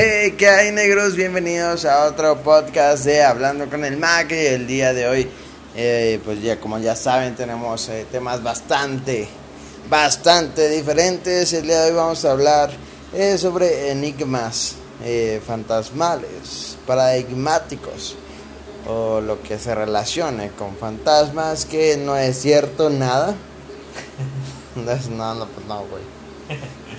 Hey, ¿qué hay negros? Bienvenidos a otro podcast de Hablando con el Mac. Y el día de hoy, eh, pues ya como ya saben, tenemos eh, temas bastante, bastante diferentes. El día de hoy vamos a hablar eh, sobre enigmas fantasmales, paradigmáticos o lo que se relacione con fantasmas, que no es cierto nada. no, no, pues no, güey.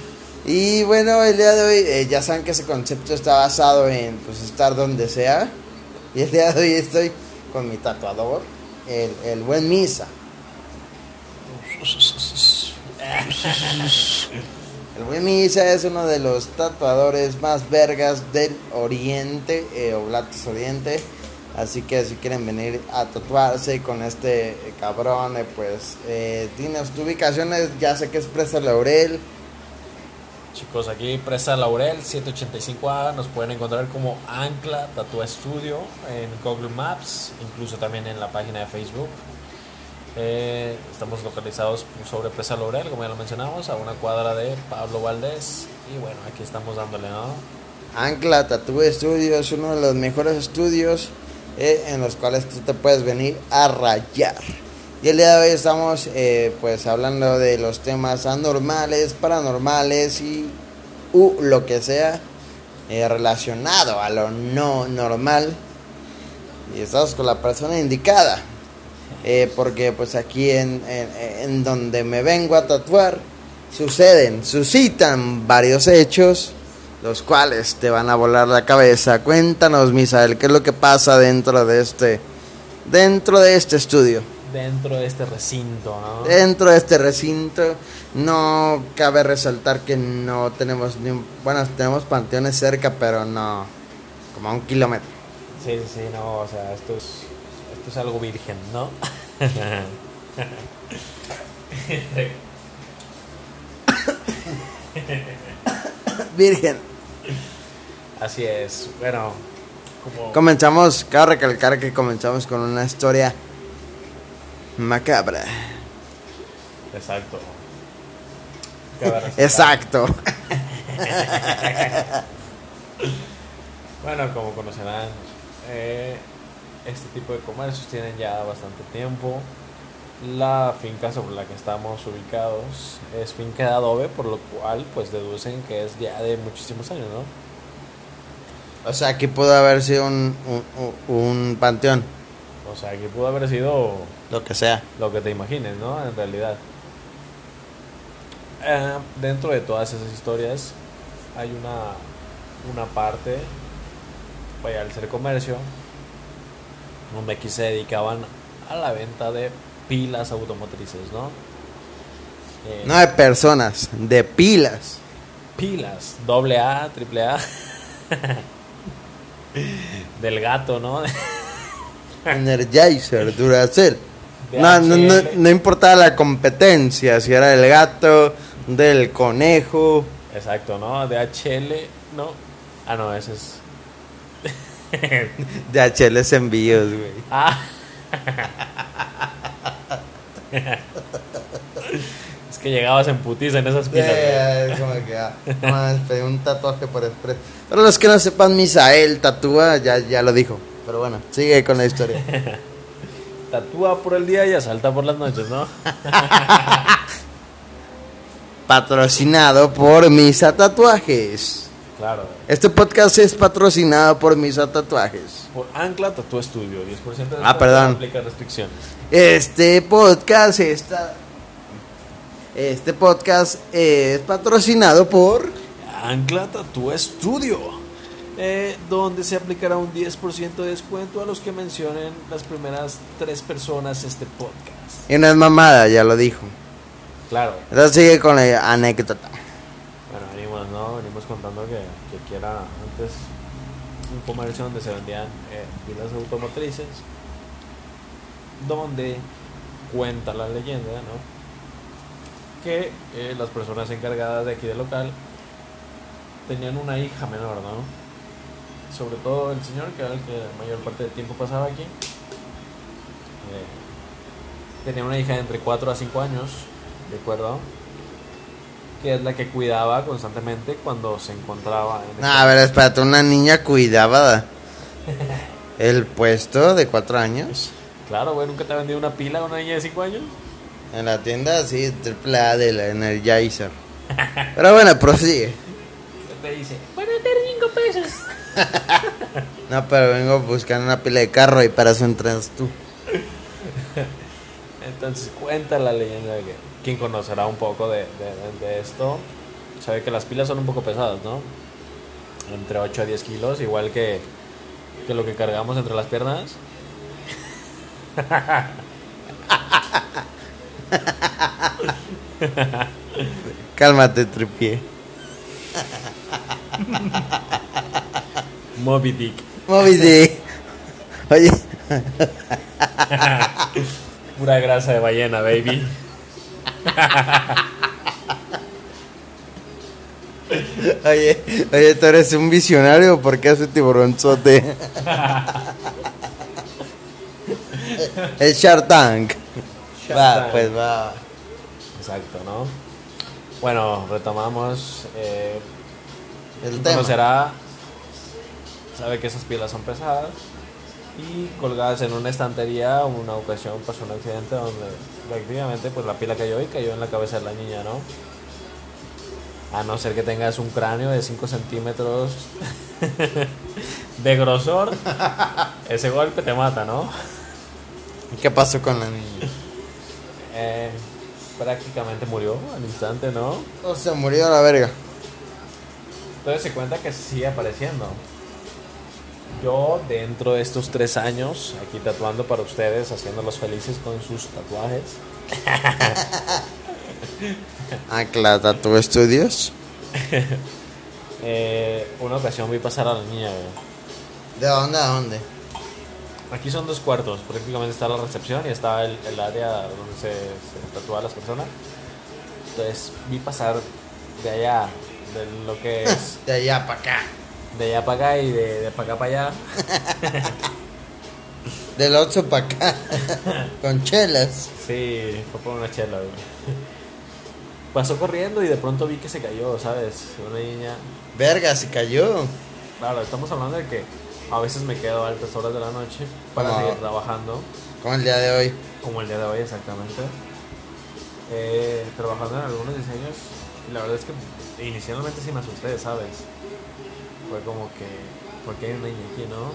Y bueno, el día de hoy eh, ya saben que ese concepto está basado en pues estar donde sea. Y el día de hoy estoy con mi tatuador, el, el buen Misa. El buen Misa es uno de los tatuadores más vergas del Oriente, eh, Oblatos Oriente. Así que si quieren venir a tatuarse con este cabrón, eh, pues eh, tienes tu ubicación, ya sé que es Presa Laurel. Chicos, aquí Presa Laurel 785A, nos pueden encontrar como Ancla Tattoo Studio en Google Maps, incluso también en la página de Facebook. Eh, estamos localizados sobre Presa Laurel, como ya lo mencionamos, a una cuadra de Pablo Valdés. Y bueno, aquí estamos dándole, ¿no? Ancla Tattoo Studio es uno de los mejores estudios eh, en los cuales tú te puedes venir a rayar. Y el día de hoy estamos eh, pues hablando de los temas anormales, paranormales y lo que sea eh, relacionado a lo no normal. Y estamos con la persona indicada. Eh, porque pues aquí en, en donde me vengo a tatuar suceden, suscitan varios hechos los cuales te van a volar la cabeza. Cuéntanos, Misael, qué es lo que pasa dentro de este dentro de este estudio dentro de este recinto, ¿no? Dentro de este recinto no cabe resaltar que no tenemos ni un, bueno, tenemos panteones cerca, pero no como a un kilómetro. Sí, sí, no, o sea, esto es esto es algo virgen, ¿no? virgen. Así es. Bueno, como... comenzamos, cabe recalcar que comenzamos con una historia macabra. Exacto. Exacto. bueno, como conocerán, eh, este tipo de comercios tienen ya bastante tiempo. La finca sobre la que estamos ubicados es finca de adobe, por lo cual pues deducen que es ya de muchísimos años, ¿no? O sea, que pudo haber sido un, un, un panteón. O sea, que pudo haber sido... Lo que sea. Lo que te imagines, ¿no? En realidad. Eh, dentro de todas esas historias hay una, una parte, vaya, al ser comercio, donde aquí se dedicaban a la venta de pilas automotrices, ¿no? Eh, no de personas, de pilas. Pilas, doble A, triple A. Del gato, ¿no? Energizer, Duracell. No, no, no, no, importaba la competencia, si era del gato, del conejo. Exacto, ¿no? DHL, no. Ah, no, ese es. DHL es envíos, güey. Ah. es que llegabas en putiza en esas pilas. es como que, ah, pedí un tatuaje por express. Para los que no sepan, Misael tatúa, ya, ya lo dijo. Pero bueno, sigue con la historia. Tatúa por el día y asalta por las noches, ¿no? patrocinado por Misa Tatuajes. Claro. Este podcast es patrocinado por Misa Tatuajes. Por Ancla Tatu Studio, 10% de ah, perdón. aplica restricciones. Este podcast está. Este podcast es patrocinado por Ancla Tatu Studio. Eh, donde se aplicará un 10% de descuento a los que mencionen las primeras tres personas este podcast. Y no es mamada, ya lo dijo. Claro. Entonces sigue con la anécdota. Bueno, venimos, ¿no? Venimos contando que, que aquí era antes un comercio donde se vendían eh, pilas automotrices, donde cuenta la leyenda, ¿no? Que eh, las personas encargadas de aquí del local tenían una hija menor, ¿no? Sobre todo el señor, que era el que la mayor parte del tiempo pasaba aquí. Eh, tenía una hija de entre 4 a 5 años, ¿de acuerdo? que es la que cuidaba constantemente cuando se encontraba en No, a ver, espérate, una niña cuidaba el puesto de cuatro años. Claro, güey, ¿nunca te ha vendido una pila a una niña de 5 años? En la tienda, sí, triple A de la Energizer. Pero bueno, prosigue. Te dice, bueno, te 5 pesos. No, pero vengo buscando una pila de carro y para eso entras tú. Entonces cuenta la leyenda de que quien conocerá un poco de, de- de esto sabe que las pilas son un poco pesadas, ¿no? Entre 8 a 10 kilos, igual que, que lo que cargamos entre las piernas. Cálmate, tripié. Moby Dick. Moby Dick. Oye, Pura grasa de ballena, baby. oye, oye, tú eres un visionario porque hace tiburonzote. El Shark Tank. Shark Va, Tank. pues va. Exacto, ¿no? Bueno, retomamos. Eh, El tema. conocerá sabe que esas pilas son pesadas y colgadas en una estantería una ocasión pasó un accidente donde efectivamente pues la pila cayó y cayó en la cabeza de la niña, ¿no? A no ser que tengas un cráneo de 5 centímetros de grosor, ese golpe te mata, ¿no? ¿Qué pasó con la niña? Eh, prácticamente murió al instante, ¿no? O se murió a la verga. Entonces se cuenta que sigue apareciendo. Yo dentro de estos tres años, aquí tatuando para ustedes, haciéndolos felices con sus tatuajes. Ancla Tattoo Studios. eh, una ocasión vi pasar a la niña. ¿De dónde a dónde? Aquí son dos cuartos, prácticamente está la recepción y está el, el área donde se, se tatúan las personas. Entonces vi pasar de allá, de lo que es De allá para acá. De allá para acá y de, de para acá para allá. Del 8 para acá. Con chelas. Sí, fue por una chela, güey. Pasó corriendo y de pronto vi que se cayó, ¿sabes? Una niña. Verga, se cayó. Claro, estamos hablando de que a veces me quedo a altas horas de la noche para Como- seguir trabajando, Como el día de hoy. como el día de hoy exactamente. Eh, trabajando en algunos diseños y la verdad es que inicialmente sí me asusté, ¿sabes? Fue como que, ¿por qué hay una niña aquí, no?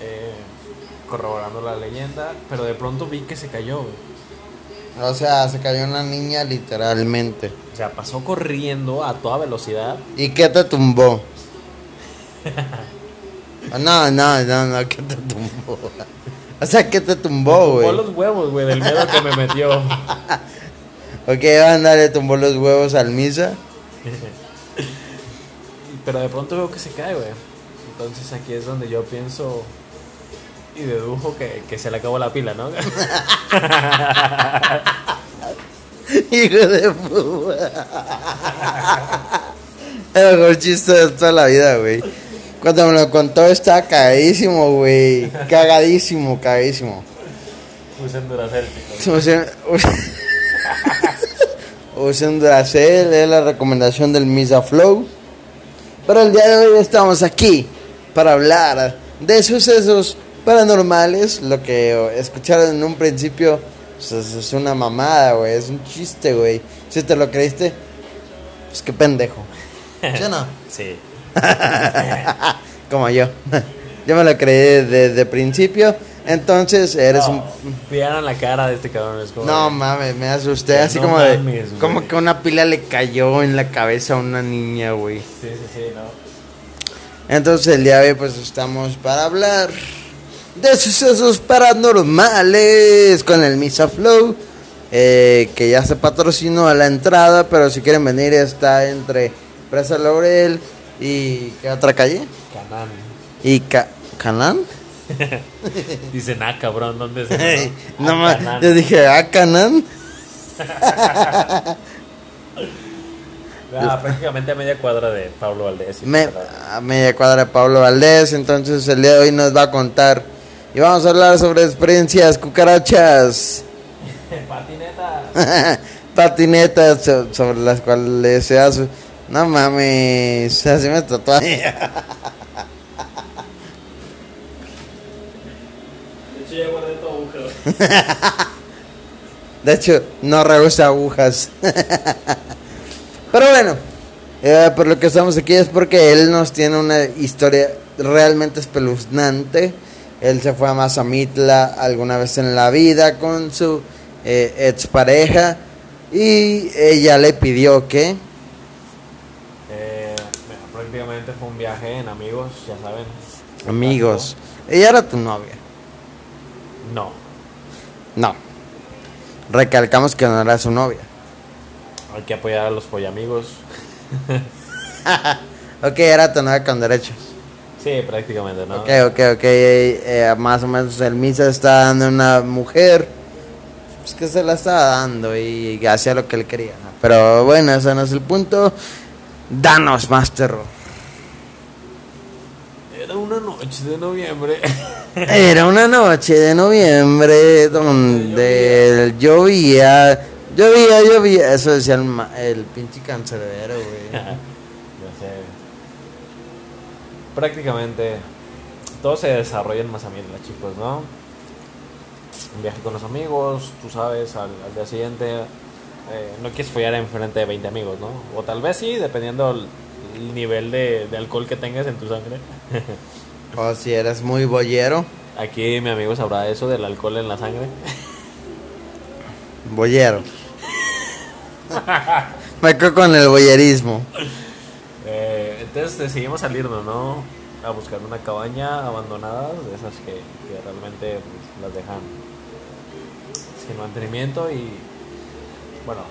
Eh, corroborando la leyenda, pero de pronto vi que se cayó. O sea, se cayó una niña literalmente. O sea, pasó corriendo a toda velocidad. ¿Y qué te tumbó? No, no, no, no, ¿qué te tumbó? O sea, ¿qué te tumbó, Tumbó güey? los huevos, güey, del miedo que me metió. Ok, anda, le tumbó los huevos al misa. Pero de pronto veo que se cae, güey. Entonces aquí es donde yo pienso y dedujo que, que se le acabó la pila, ¿no? Hijo de puta. El mejor chiste de toda la vida, güey. Cuando me lo contó estaba cagadísimo, güey. Cagadísimo, cagadísimo. Puse en Duracell, chicos. Usen, usen Duracell, es la recomendación del Misa Flow. Pero el día de hoy estamos aquí para hablar de sucesos paranormales. Lo que escucharon en un principio pues, es, una mamada, güey. Es un chiste, güey. Si te lo creíste, pues qué pendejo. ¿Sí o no? Sí. Como yo. Yo me lo creí desde principio. Entonces eres un No, Vieran la cara de este cabrón. Es como No de- mames, me asusté Que así no como de como que una pila le cayó en la cabeza a una niña, güey. Sí, sí, sí, no. Entonces el día de hoy pues estamos para hablar de sucesos paranormales con el Misa Flow eh, que ya se patrocinó a la entrada, pero si quieren venir está entre Presa Laurel y ¿qué otra calle? Canán. Y Ca Canán. Dicen, ah, cabrón, ¿dónde eso, no Ah, Canán. yo dije, ah, Canán. Ah, prácticamente a media cuadra de Pablo Valdés. Me- a media cuadra de Pablo Valdés. Entonces el día de hoy nos va a contar y vamos a hablar sobre experiencias cucarachas. Patinetas so- sobre las cuales se hace. No mames, así me trató a mí. De hecho, ya guardé tu aguja, De hecho, no rehúsa agujas. Pero bueno, eh, por lo que estamos aquí es porque él nos tiene una historia realmente espeluznante. Él se fue a Mazamitla alguna vez en la vida con su eh, expareja y ella le pidió que... Eh, prácticamente fue un viaje en amigos, ya saben. Amigos, ella era tu novia. No. No. Recalcamos que no era su novia. Hay que apoyar a los follamigos. Ok, era tu novia con derechos. Sí, prácticamente, ¿no? Ok, ok, ok. eh, más o menos el misa está dando a una mujer. Pues que se la estaba dando y hacía lo que él quería. ¿no? Pero bueno, ese no es el punto. Danos más terror. Era una noche de noviembre. Era una noche de noviembre donde llovía. Llovía, llovía. Eso decía el, ma- el pinche cancerbero, güey. ya sé. Prácticamente todo se desarrolla en Mazamitla, chicos, ¿no? Un viaje con los amigos, tú sabes, al, día siguiente eh, no quieres follar en frente de 20 amigos, ¿no? O tal vez sí, dependiendo el, el nivel de alcohol que tengas en tu sangre. O si eres muy boyero. Aquí mi amigo sabrá eso del alcohol en la sangre. Boyero. Me quedo con el boyerismo. Eh, entonces decidimos salirnos, ¿no? A buscar una cabaña abandonada, de esas que, que realmente pues, las dejan sin mantenimiento y bueno,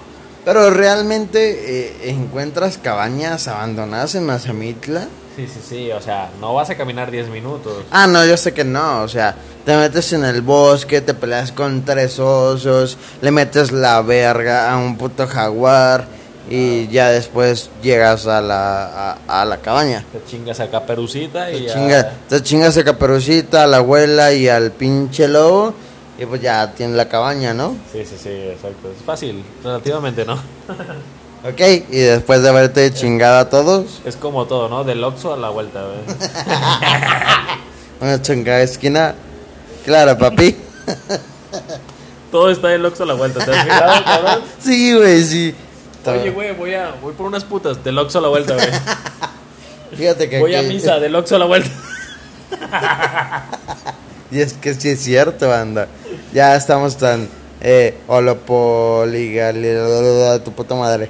Pero realmente eh, encuentras cabañas abandonadas en Mazamitla. Sí, sí, sí, o sea, no vas a caminar 10 minutos. Ah, no, yo sé que no. O sea, te metes en el bosque, te peleas con tres osos, le metes la verga a un puto jaguar y ya después llegas a la, a, a la cabaña. Te chingas a caperucita y Te, ya- te chingas a Caperucita, a la abuela y al pinche lobo y pues ya tienes la cabaña, ¿no? Sí, sí, sí, exacto. Es fácil, relativamente, ¿no? Ok, y después de haberte chingado a todos, Es como todo, ¿no? Del Oxxo a la vuelta, güey. una chingada esquina. Claro, papi. Todo está del Oxxo a la vuelta, ¿te has fijado, cabrón? Sí, güey, sí. Oye, güey, voy a voy por unas putas del Oxxo a la vuelta, güey. Fíjate que. Voy a misa del Oxxo a la vuelta. Y es que sí es cierto, banda. Ya estamos tan. Eh, holopoligal. Tu puta madre.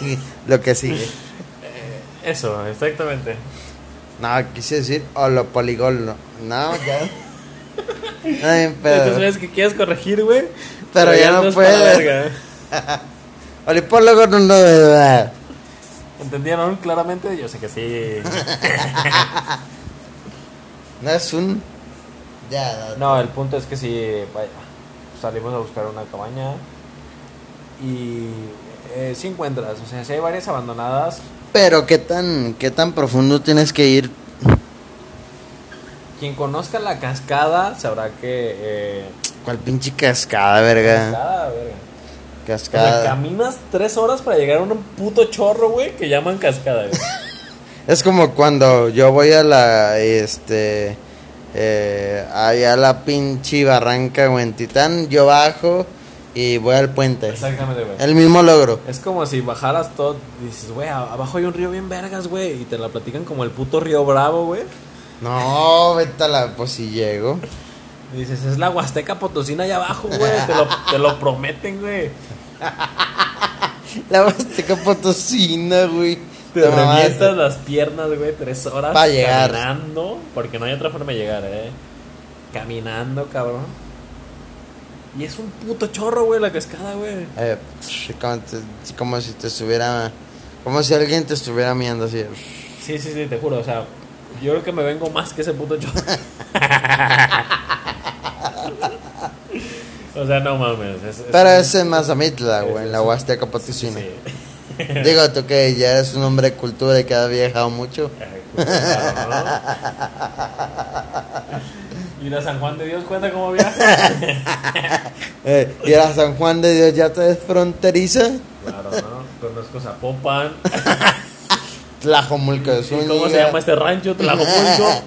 Lo que sigue. Eso, exactamente. No, quise decir holopoligol. No, no ya. Ay, pero. Entonces ves que quieres corregir, güey. Pero ya no la puedes. verga. Olipólogo no no. ¿Entendieron claramente? Yo sé que sí. No es un. Ya, No, el punto es que sí, vaya, salimos a buscar una cabaña y eh, sí encuentras, o sea, sí hay varias abandonadas. Pero qué tan, qué tan profundo tienes que ir. Quien conozca la cascada sabrá que... Eh, ¿Cuál pinche cascada, verga? cascada, verga. O sea, Cascada. caminas tres horas para llegar a un puto chorro, güey, que llaman cascada, güey. Es como cuando yo voy a la, este, eh, allá a la pinche barranca o en Titán, yo bajo y voy al puente. Exactamente, güey. El mismo logro. Es como si bajaras todo dices, güey, abajo hay un río bien vergas, güey. Y te la platican como el puto río Bravo, güey. No, vete a la, pues si llego. Y dices, es la Huasteca Potosina allá abajo, güey. Te lo, te lo prometen, güey. La Huasteca Potosina, güey. Te mames. revientas las piernas, güey, tres horas Pa' llegar. caminando. Porque no hay otra forma de llegar, eh. Caminando, cabrón. Y es un puto chorro, güey, la cascada, güey. Eh, como, te- como si te estuviera, como si alguien te estuviera mirando así. Sí, sí, sí, te juro. O sea, yo creo que me vengo más que ese puto chorro. o sea, no mames. Es, es- Pero es en Mazamitla, güey, en la Huasteca sí, Potosina. sí. Digo, tú que ya eres un hombre de cultura y que has viajado mucho. Ay, pues, claro, ¿no? Ir a San Juan de Dios cuenta cómo viaja. Eh, ir a San Juan de Dios ya te es fronteriza. claro, ¿no? Conozco Zapopan. Tlajomulco de ¿Y ¿Cómo se Zúñiga. llama este rancho? Tlajomulco.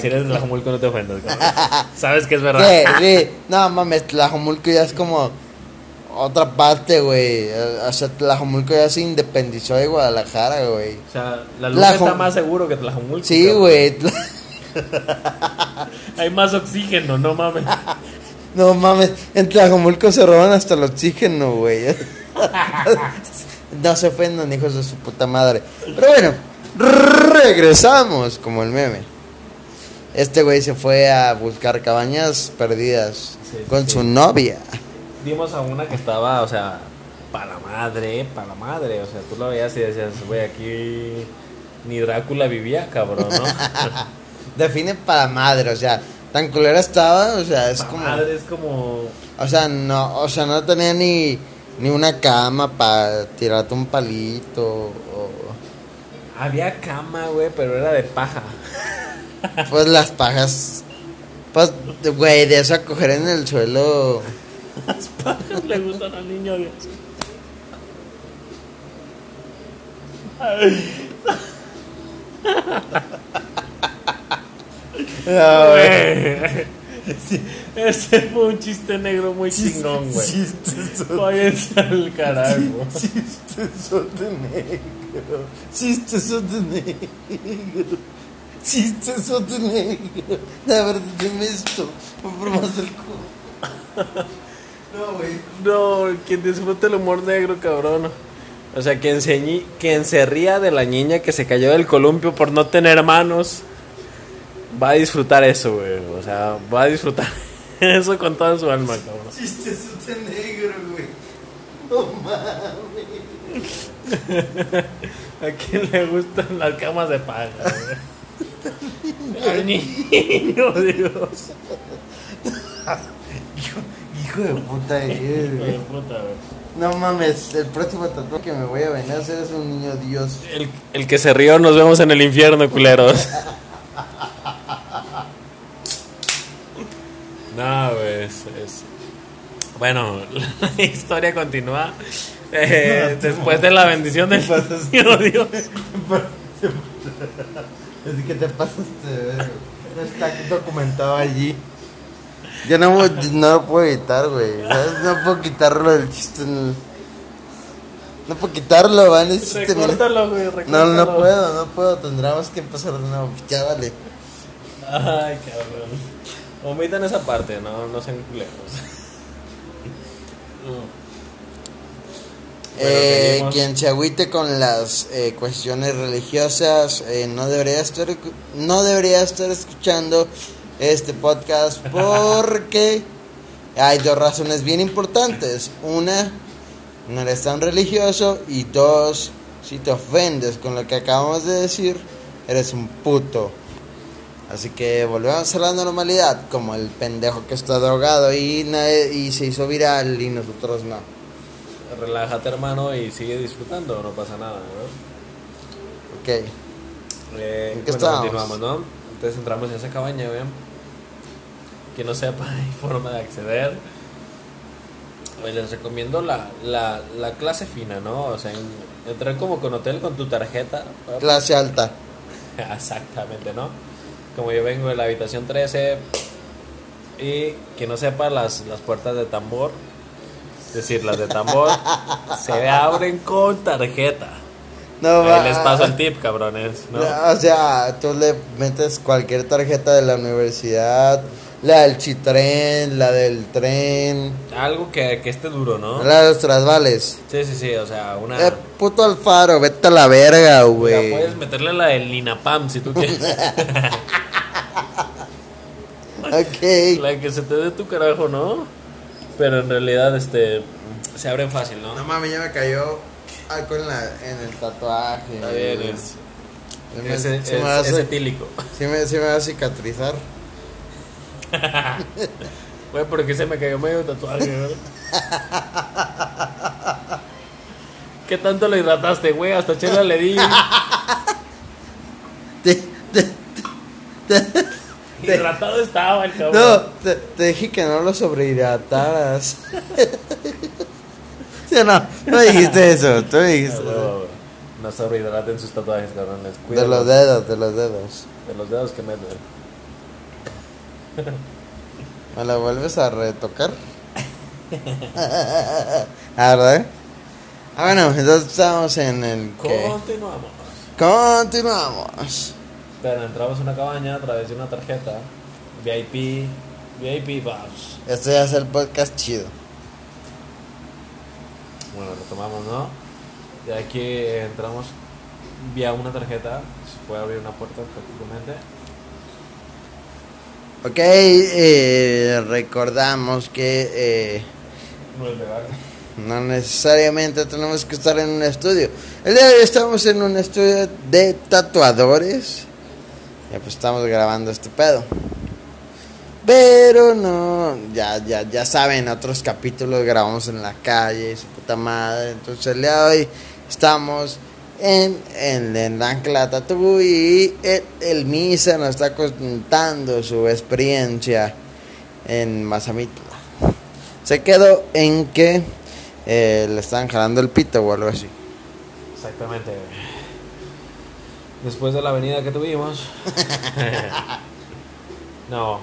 Si eres de Tlajomulco no te ofendas, cabrón. Sabes que es verdad. Sí, sí. No mames, Tlajomulco ya es como otra parte, güey. O sea, Tlajomulco ya se independizó de Guadalajara, güey. O sea, la luz Tlajo- está más seguro que Tlajomulco. Sí, güey. Hay más oxígeno, no mames. No mames, en Tlajomulco se roban hasta el oxígeno, güey. No se ofendan, hijos de su puta madre. Pero bueno, regresamos, como el meme. Este güey se fue a buscar cabañas perdidas Sí, con sí. su novia. Dimos a una que estaba, o sea, para la madre, para la madre. O sea, tú lo veías y decías, güey, aquí ni Drácula vivía, cabrón, ¿no? Define para madre, o sea, tan culera estaba, o sea, es Pa' como. madre es como. O sea, no, o sea, no tenía ni, ni una cama para tirarte un palito. O, Había cama, güey, pero era de paja. pues las pajas. Pues, güey, de eso a coger en el suelo. Las pajas le gustan al niño Dios. No, Güey. Sí, Ese fue un chiste negro muy chingón, güey. Váyanse al carajo. Chistesote negro. Chistesote negro. Chistesote negro. La verdad, dime esto. Más del culo. No, güey. No, quien disfrute el humor negro, cabrón. O sea, quien se, ñi- quien se ría de la niña que se cayó del columpio por no tener manos, va a disfrutar eso, güey. O sea, va a disfrutar eso con toda su alma, cabrón. Chistesote negro, güey. No mames. ¿A quién le gustan las camas de paja, güey? Al niño, Dios. Hijo, de puta eres, Hijo de güey. puta, güey. No mames, el próximo tatuaje que me voy a venir a hacer es un niño Dios. El, el que se rió, nos vemos en el infierno, culeros. No, güey, es, es- Bueno, la historia continúa. Eh, después de la bendición del niño Dios. Es que te pasaste, no está documentado allí. Yo no, no lo puedo evitar, güey. ¿sabes? No puedo quitarlo del chiste. No puedo quitarlo, van. Recórtalo, güey, No, recórtalo. no puedo, no puedo. Tendremos que empezar de nuevo. Ya vale. Ay, cabrón. Omitan esa parte, no, no sean culeros. Bueno, Eh, seguimos. quien se agüite con las eh, cuestiones religiosas eh, no debería estar no debería estar escuchando este podcast porque hay dos razones bien importantes una no eres tan religioso y dos si te ofendes con lo que acabamos de decir eres un puto así que volvemos a la normalidad como el pendejo que está drogado y, nadie- y se hizo viral y nosotros no Relájate, hermano, y sigue disfrutando, no pasa nada, ¿no? ok Eh, ¿En qué bueno, estábamos? continuamos, ¿no? Entonces entramos en esa cabaña, ¿ven? Que no sepa, hay forma de acceder. Pues les recomiendo la, la, la clase fina, ¿no? O sea, en- entrar como con hotel con tu tarjeta. ¿no? clase alta Exactamente, ¿no? Como yo vengo de la habitación 13 y que no sepa las, las puertas de tambor, es decir, las de tambor, se abren con tarjeta. No, Ahí va- les paso el tip, cabrones, ¿no? O sea, tú le metes cualquier tarjeta de la universidad, la del chitren, la del tren, Algo que, que esté duro, ¿no? la de los trasvales. Sí, sí, sí, o sea, una... Eh, puto Alfaro, vete a la verga, güey. puedes meterle la del Linapam si tú quieres. Ok. la que se te dé tu carajo, ¿no? Pero en realidad, este, se abren fácil, ¿no? No mames, ya me cayó algo en, la, en el tatuaje. Está bien, es, es- etílico. sí me, sí me va a cicatrizar. Güey, ¿por qué se me cayó medio tatuaje, güey? ¿Qué tanto lo hidrataste, güey? Hasta chela le di. Te- te- te- Y deshidratado estaba el cabrón. No, te, te dije que no lo sobrehidrataras. ¿Sí o no? No dijiste eso, tú dijiste Ah, huevo, güey. No sobrehidraten sus tatuajes, cabrones. De los dedos, de los dedos. De los dedos que me duelen. ¿Me la vuelves a retocar? ah, ¿verdad? Ah, bueno, entonces estamos en el que... Continuamos. Continuamos. Pero entramos a una cabaña a través de una tarjeta. VIP. VIP Vibes. Este ya es el podcast chido. Bueno, retomamos, ¿no? Y aquí entramos vía una tarjeta. Se puede abrir una puerta prácticamente. Ok, eh, recordamos que eh, No necesariamente tenemos que estar en un estudio. El día de hoy estamos en un estudio de tatuadores. Ya pues estamos grabando este pedo. Pero no, ya, ya, ya saben, otros capítulos grabamos en la calle su puta madre. Entonces el día de hoy estamos en, en, en la Ancla y el, el Misa nos está contando su experiencia en Mazamitla. Se quedó en que eh, le están jalando el pito o algo así. Exactamente. Después de la avenida que tuvimos. no,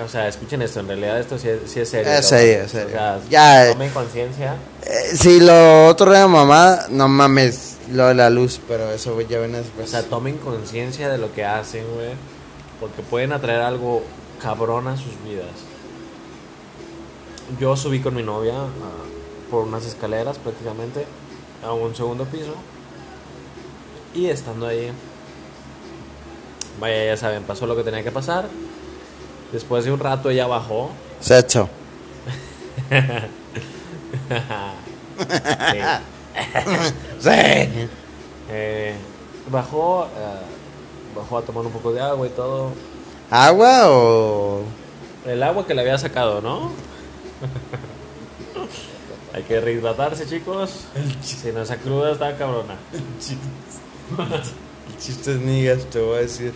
o sea, escuchen esto. En realidad, esto sí es, sí es serio. Es serio, es serio. O sea, Ya, tomen conciencia. Eh, si lo otro era mamá, no mames lo de la luz, pero eso ya viene O después. sea, tomen conciencia de lo que hacen, güey. Porque pueden atraer algo cabrón a sus vidas. Yo subí con mi novia ah, por unas escaleras prácticamente a un segundo piso. Y estando ahí, vaya, ya saben, pasó lo que tenía que pasar. Después de un rato ella bajó. Sexo. Sí. Sí. Eh, bajó, ah, bajó a tomar un poco de agua y todo. ¿Agua o.? El agua que le había sacado, ¿no? Hay que rehidratarse, chicos. Si no esa cruda está cabrona. Chistes nigas, te voy a decir.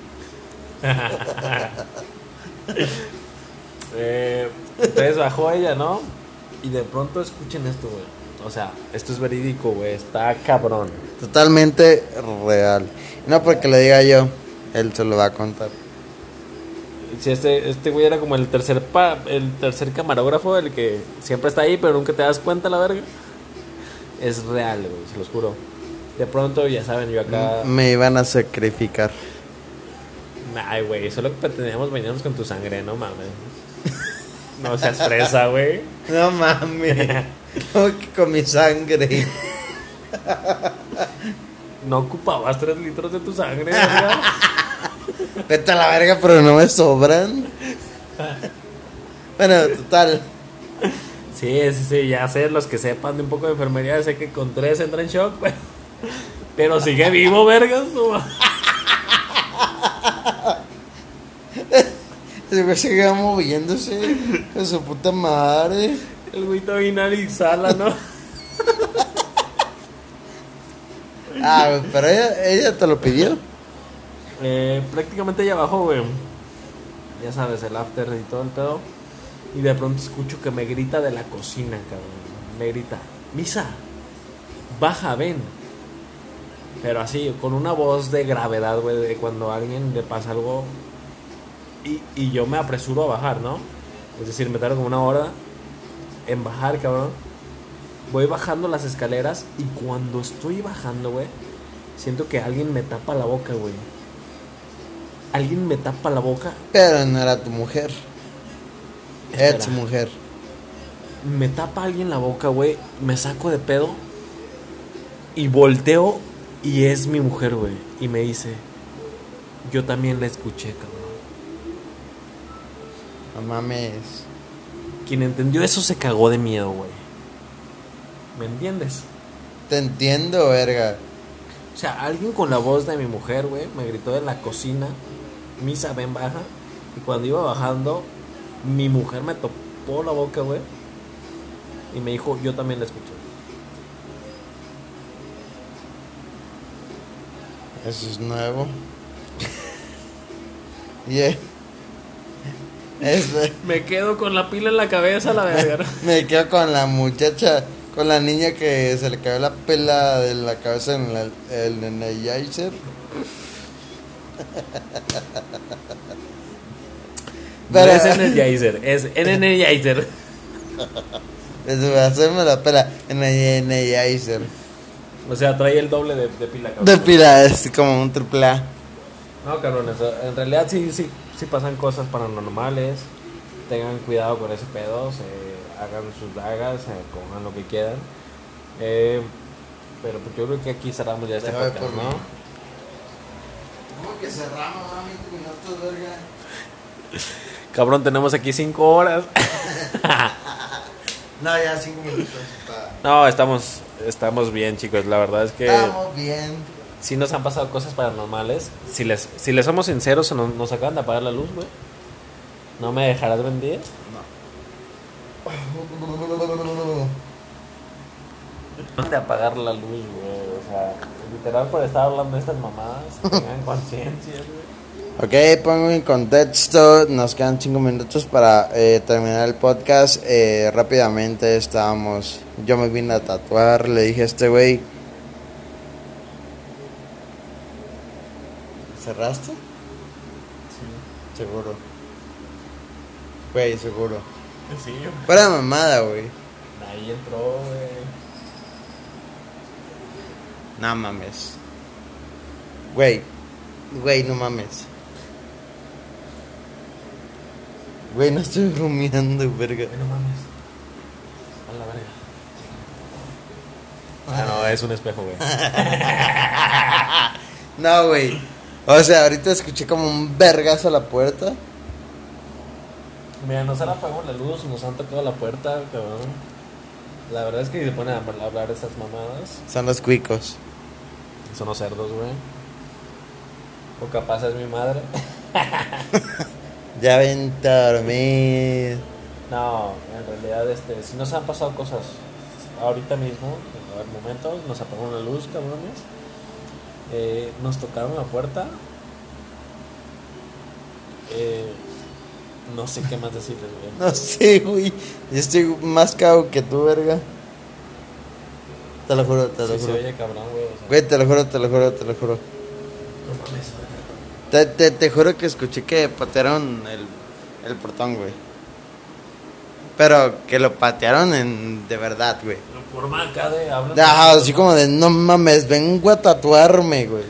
Eh, entonces bajó ella, ¿no? Y de pronto escuchen esto, güey. O sea, esto es verídico, güey. Está cabrón. Totalmente real. No porque le diga yo, él se lo va a contar. Si este, este güey era como el tercer pa- el tercer camarógrafo, el que siempre está ahí, pero nunca te das cuenta, la verga. Es real, güey, se los juro. De pronto, ya saben, yo acá. Me iban a sacrificar. Ay, güey, solo pretendíamos bañarnos con tu sangre, no mames. No seas fresa, güey. No mames. Con mi sangre. No ocupabas tres litros de tu sangre, verga. Vete a la verga, pero no me sobran. Bueno, total. Sí, sí, sí, ya sé, los que sepan de un poco de enfermería, sé que con tres entra en shock, pero, pero sigue vivo, vergas. güey seguía moviéndose con su puta madre. El güey y exhala, ¿no? Ah, pero ella, ella te lo pidió. Eh, prácticamente allá abajo, güey. Ya sabes, el after y todo el pedo. Y de pronto escucho que me grita de la cocina, cabrón. Me grita, Misa, baja, ven. Pero así, con una voz de gravedad, güey, de cuando a alguien le pasa algo. Y, y yo me apresuro a bajar, ¿no? Es decir, me tardo como una hora en bajar, cabrón. Voy bajando las escaleras y cuando estoy bajando, güey, siento que alguien me tapa la boca, güey. Alguien me tapa la boca, Pero no era tu mujer. Espera. Ex mujer. me tapa alguien la boca, güey, me saco de pedo y volteo y es mi mujer, güey. Y me dice, yo también la escuché, cabrón. No mames. Quien entendió eso se cagó de miedo, güey. ¿Me entiendes? Te entiendo, verga. O sea, alguien con la voz de mi mujer, güey, me gritó de la cocina, misa, ven, baja. Y cuando iba bajando, mi mujer me topó la boca, güey. Y me dijo, yo también la escuché. Eso es nuevo. Y, eh, Este, Me quedo con la pila en la cabeza, la verga. me quedo con la muchacha, con la niña que se le cayó la pela de la cabeza en la- el Energizer. No es Energizer, es Energizer. Es hacerme la pela en el Energizer. O sea, trae el doble de, de pila, cabrón. De pila, es como un triple A. No, cabrones, en realidad sí, sí, sí pasan cosas paranormales. Tengan cuidado con ese pedo, se hagan sus dagas, eh, cojan lo que quieran. Eh, pero pues yo creo que aquí cerramos ya este podcast, ¿no? ¿Cómo que cerramos, mami? minutos, verga. Cabrón, tenemos aquí cinco horas. No, ya cinco minutos. está. no, estamos, estamos bien, chicos. La verdad es que Estamos bien. Sí nos han pasado cosas paranormales. Si les, si les somos sinceros, nos, nos acaban de apagar la luz, güey. ¿No me dejarás mentir? de apagar la luz, güey. O sea, literal por estar hablando de estas mamadas. Tengan conciencia, güey. Ok, pongo en contexto. Nos quedan cinco minutos para eh, terminar el podcast. Eh, rápidamente estábamos. Yo me vine a tatuar. Le dije a este güey. ¿Cerraste? Seguro. Güey, seguro. Sí, güey. Fuera mamada, güey. Ahí entró, güey. No mames. Güey. Güey, no mames. Güey, no estoy rumiando, verga. Güey, no mames. A la verga. Ah, no, es un espejo, güey. No, güey. O sea, ahorita escuché como un vergazo a la puerta. Mira, nos han apagado la luz, nos han tocado la puerta, cabrón. La verdad es que se ponen a hablar de estas mamadas, Son los cuicos. son los cerdos, güey. O capaz es mi madre. Ya ven a dormir. No, en realidad, este, si nos han pasado cosas ahorita mismo, al momento, nos apagaron la luz, cabrones. Eh, nos tocaron la puerta. Eh, no sé qué más decirles, güey. No sé, güey. Yo estoy más cago que tú, verga. Te lo juro, te lo Sí, se juro. oye cabrón, güey. o sea, Güey, te lo juro, te lo juro, te lo juro. no mames. Te, te, te juro que escuché que patearon el, el portón, güey. Pero que lo patearon en, de verdad, güey. Forma acá de. Ajá, así como de, no mames, vengo a tatuarme, güey.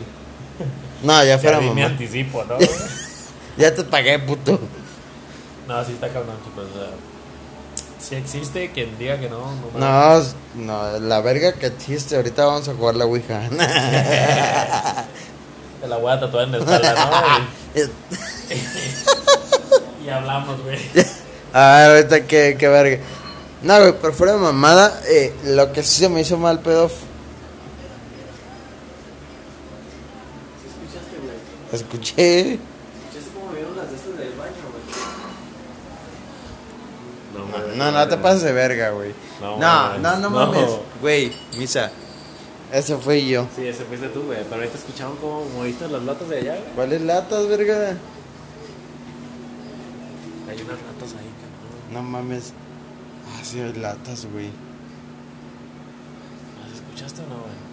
No, ya fuera mamá. anticipo, ¿no? Ya te pagué, puto. no, sí está cabrón, chicos. O sea, si existe quien diga que no, no. No, no, la verga que existe. Ahorita vamos a jugar la Ouija. Te la voy a tatuar en la espalda, ¿no? Y hablamos, güey. A ver, ahorita qué, qué verga. No, güey, pero fuera de mamada, eh, lo que sí se me hizo mal pedo. f- escuchaste, güey? Escuché. ¿Escuchaste cómo vieron las de estas del baño, güey? No, no te pases de verga, güey. No, No, no, no No. mames. Güey, misa. Ese fui yo. Sí, ese fuiste tú, güey. Pero ahorita escucharon cómo moviste las latas de allá, güey. ¿Cuáles latas, verga? Hay unas latas. No mames. Ah, sí, hay latas, güey. ¿Las escuchaste o no, güey?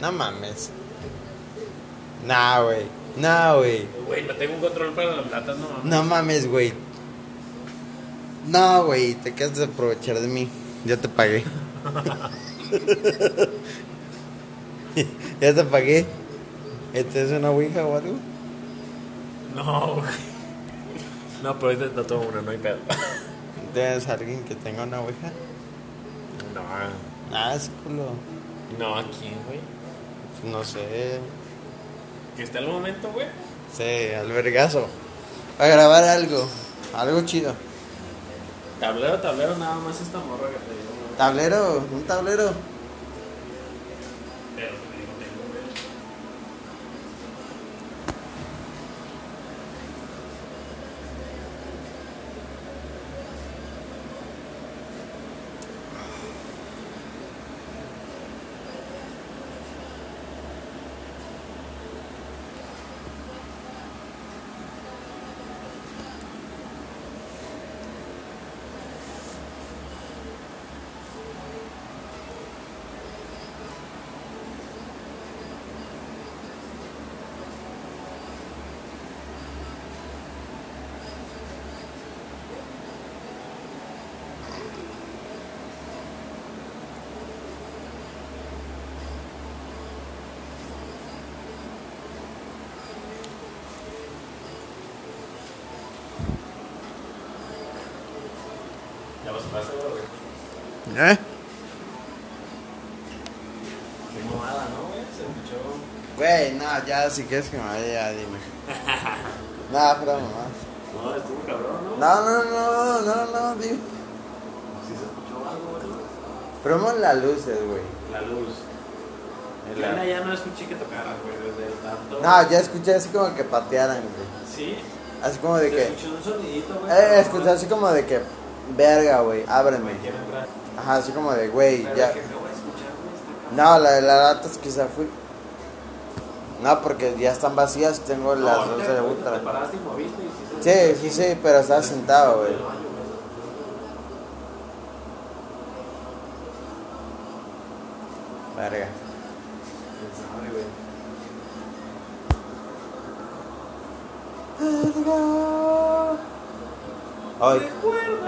No mames. Nah, güey. Nah, güey. Güey, no tengo un control para las latas, no mames. No mames, güey. No, güey, te quedas de aprovechar de mí. Ya te pagué. ya te pagué. ¿Este es una ouija o algo? No, güey. No, pero ahorita te tomo una, no hay pedo. ¿Tienes alguien que tenga una ouija? No, Ah, es culo. no, ¿a quién, güey? No sé. Que está el momento, güey. Sí, al vergazo. A grabar algo. Algo chido. Tablero, tablero, nada más esta morra que te digo. Tablero, un tablero. ¿Eh? Qué mamada, ¿no, güey? Se escuchó. Güey, no, ya si quieres que me vaya, ya dime. Nada, pero mamá. No, estuvo cabrón, ¿no? No, no, no, no, no, dime. Sí se escuchó algo, güey. Promo las luces, güey. La luz. La- ya no escuché que tocaras, güey, desde tanto. No, ya escuché así como que patearan, güey. Sí. Así como de Se que. escuchó un sonidito, güey. Eh, escuché así como de que. Verga, güey, ábreme. Ajá, así como de, güey, ya. de. No, la de las latas quizá fui. No, porque ya están vacías, tengo las No, dos de ultra. Sí Sí, sí, pero estaba sentado, güey. Güey. Verga. Ay,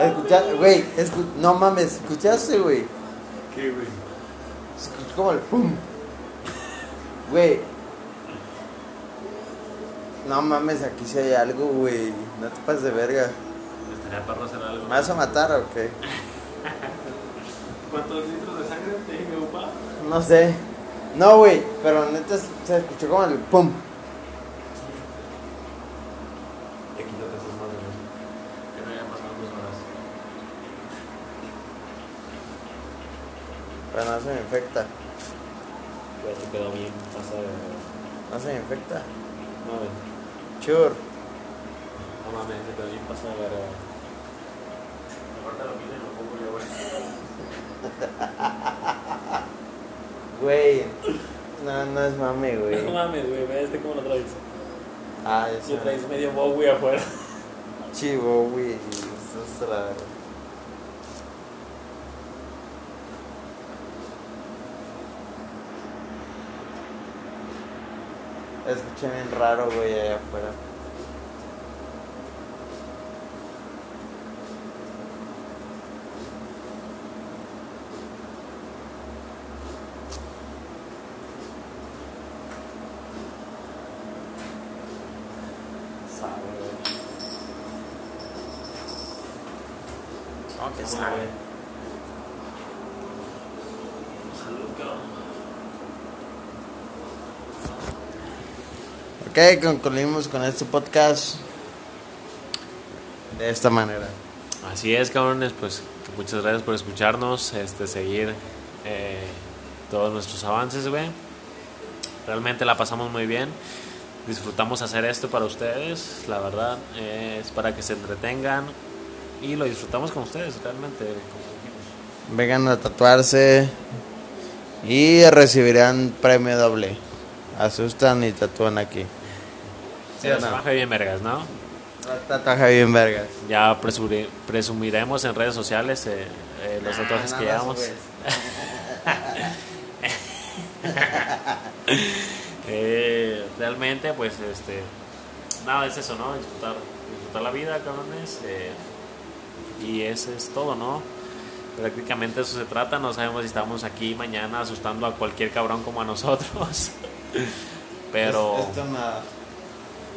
escucha, güey, escu- no mames, escuchaste, güey. ¿Qué, güey? Escuché como el pum. Güey. No mames, aquí sí hay algo, güey. No te pases de verga. Estaría perro hacer algo. ¿Me vas a matar o qué? ¿Cuántos litros de sangre te dije, upa? No sé. No, güey, pero neta se escuchó como el pum. Ya quítate esas madres, güey. Que no hayan pasado dos horas. Pero no se me infecta. Pues se quedó bien pasado. No se me infecta. No. Sure. No mames, se quedó bien pasado, güey. Aparte lo piden, lo pongo yo, güey. Güey. No, no es mame, güey. No mames, güey, ve este cómo lo traes. Ah, Lo eso. traes medio Bowie afuera. Chivo, güey. Eso es raro. Escuché bien raro, güey, allá afuera. Sabe, güey. ¿Cómo que Sabe, güey. Salud, cabrón. Ok, concluimos con este podcast de esta manera. Así es, cabrones, pues muchas gracias por escucharnos, este, seguir eh, todos nuestros avances, güey. Realmente la pasamos muy bien, disfrutamos hacer esto para ustedes, la verdad, eh, es para que se entretengan y lo disfrutamos con ustedes, realmente, como. Vengan a tatuarse y recibirán premio doble. Asustan y tatúan aquí. ¿Sí o no? Bien vergas, ¿no? Tatuaje bien vergas. Ya presuri- presumiremos en redes sociales eh, eh, los tatuajes Ah, que no los llevamos. subes. Eh, realmente, pues, este, nada, es eso, ¿no? Disfrutar, disfrutar la vida, cabrones. eh, y eso es todo, ¿no? Prácticamente eso se trata. No sabemos si estamos aquí mañana asustando a cualquier cabrón como a nosotros. pero, Es- nada.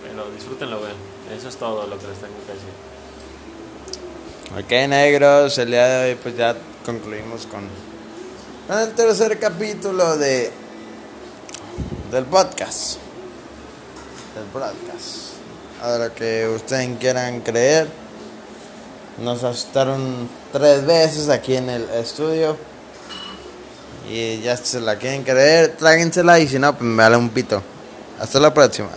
Pero disfrútenlo, güey. Eso es todo lo que les tengo que decir. Ok, negros, el día de hoy pues ya concluimos con el tercer capítulo de del podcast. Del podcast. A que ustedes quieran creer. Nos asustaron tres veces aquí en el estudio. Y ya se la quieren creer, tráguensela y si no, pues me vale un pito. Hasta la próxima.